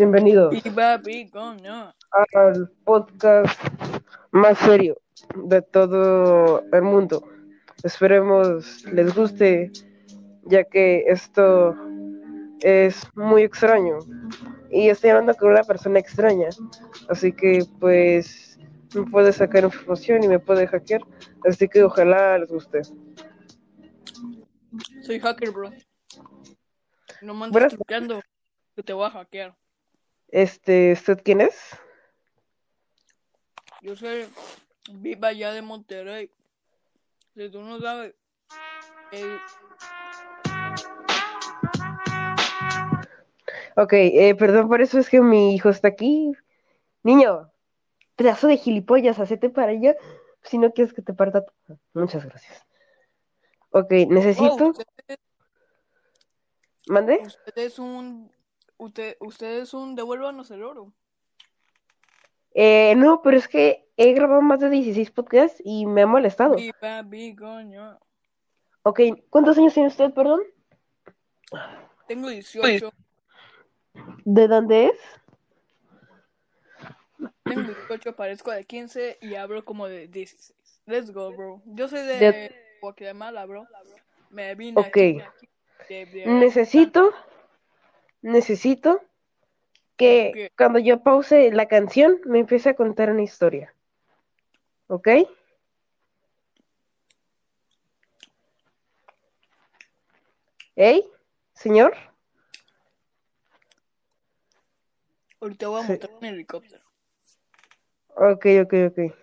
Bienvenidos Y papi, coño. al podcast más serio de todo el mundo. Esperemos les guste, ya que esto es muy extraño. Y estoy hablando con una persona extraña. Así que, pues, me puede sacar información y me puede hackear. Así que ojalá les guste. Soy hacker, bro. No me andes truqueando, que te voy a hackear. Este, ¿usted quién es? Yo soy viva allá de Monterrey. Si tú no sabes, eh, Ok, eh, perdón por eso, es que mi hijo está aquí. Niño, pedazo de gilipollas, hacete para allá. Si no quieres que te parta. Muchas gracias. Ok, necesito. oh, usted, ¿Mande? usted es un. Usted, usted es un. Devuélvanos el oro. Eh, no, pero es que he grabado más de 16 podcasts y me ha molestado. Mi papi, coño. Ok, ¿cuántos años tiene usted, perdón? Tengo 18. ¿De dónde es? Tengo 18, parezco de 15 y hablo como de 16. Let's go, bro. Yo soy de, De- Guatemala, bro. Me vine Ok. aquí de- de- Necesito, necesito que cuando yo pause la canción me empiece a contar una historia. ¿Ok? ¿Ey? ¿Señor? Ahorita voy a Sí. montar un helicóptero. Ok, ok, ok.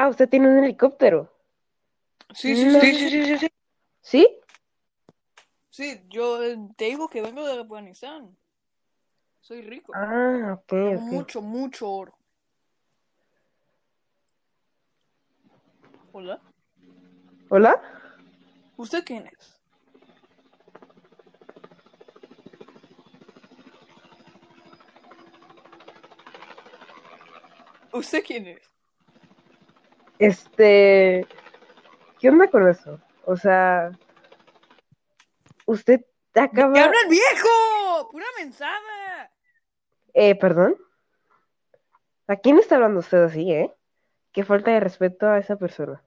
Ah, usted tiene un helicóptero. Sí, sí, No. sí, sí, sí, sí, sí. ¿Sí? Sí, yo eh, te digo que vengo de Afganistán. Soy rico. Ah, ok, Tengo ok. mucho, mucho oro. Hola. ¿Hola? ¿Usted quién es? ¿Usted quién es? Este, ¿qué onda con eso? O sea, usted ¡Me acaba, habla el viejo! ¡Pura mensada! eh, perdón. ¿A quién está hablando usted así, eh? Qué falta de respeto a esa persona.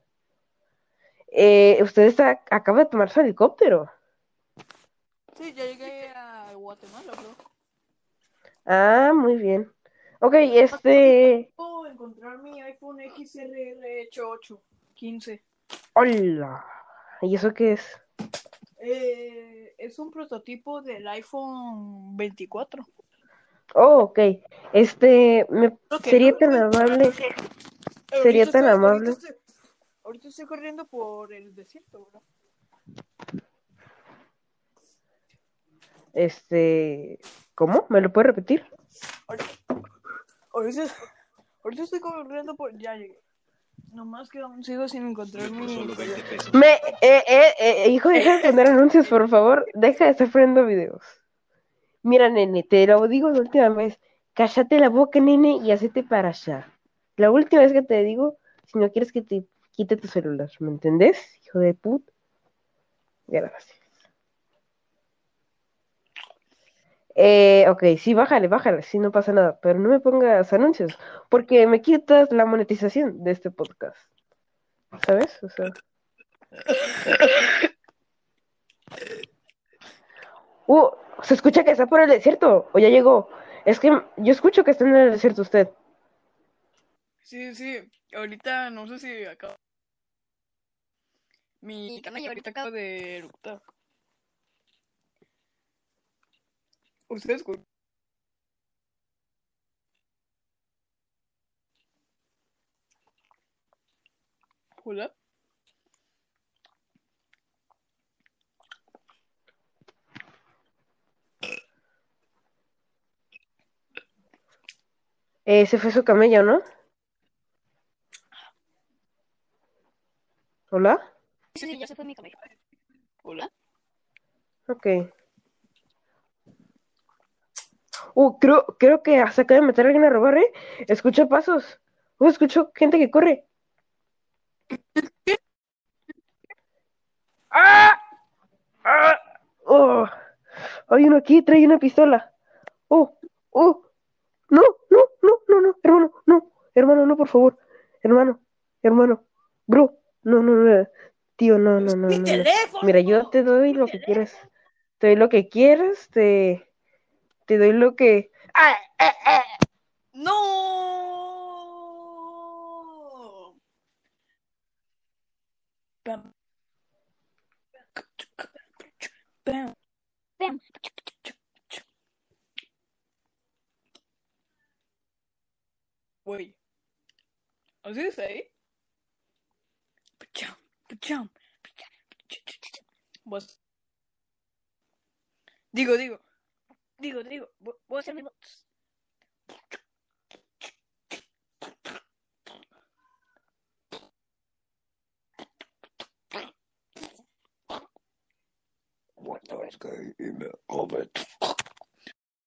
Eh, usted está, acaba de tomar su helicóptero. Sí, ya llegué a Guatemala, bro. Ah, muy bien. Ok, este, encontrar mi iPhone XRR 88 15. hola. ¿Y eso qué es? Eh, es un prototipo del iPhone 24. Oh, ok. Este, me sería no, tan no, amable. Sería tan estoy- amable. Ahorita estoy, ahorita estoy corriendo por el desierto, bro. Este, ¿cómo? ¿Me lo puede repetir? Ahorita, ahorita, ahorita estoy corriendo por. Ya llegué. Nomás que aún sigo sin encontrar mi. Me, eh, eh, eh, hijo, deja de poner anuncios, por favor. Deja de estar poniendo videos. Mira, nene, te lo digo la última vez. Cállate la boca, nene, y hacete para allá. La última vez que te digo, si no quieres que te quite tu celular, ¿me entendés, hijo de put? Gracias. Eh, ok, sí, bájale, bájale, sí, no pasa nada, pero no me pongas anuncios, porque me quitas la monetización de este podcast. ¿Sabes? O sea. Uh, se escucha que está por el desierto, o ya llegó. Es que yo escucho que está en el desierto usted. Sí, sí. Ahorita no sé si acaba. Mi canal ahorita acaba de eructar. ¿Usted escucha? Hola. Ese fue su camello, ¿no? ¿Hola? Sí, sí, ya se fue mi camello. Hola. Ok. Uh, creo, creo que se acaba de meter alguien a robar, ¿eh? Escucho pasos. Uh, escucho gente que corre. ¡Ah! ¡Ah! ¡Oh! Hay uno aquí, trae una pistola. ¡Oh! ¡Oh! No, no, no, no, no, hermano, no, hermano, no, por favor. Hermano, hermano, bro, no, no, no, tío, no, no, no, ¡Mi no, no. teléfono! Mira, yo te doy lo que quieras. Te doy lo que quieras, te, te doy lo que. ¡Ah! ¡Ah! ¡Ah! ¡No! Wait. I was gonna. Digo, digo. Digo, digo. vo- Voy a hacer mi voz. What noise game? Comment.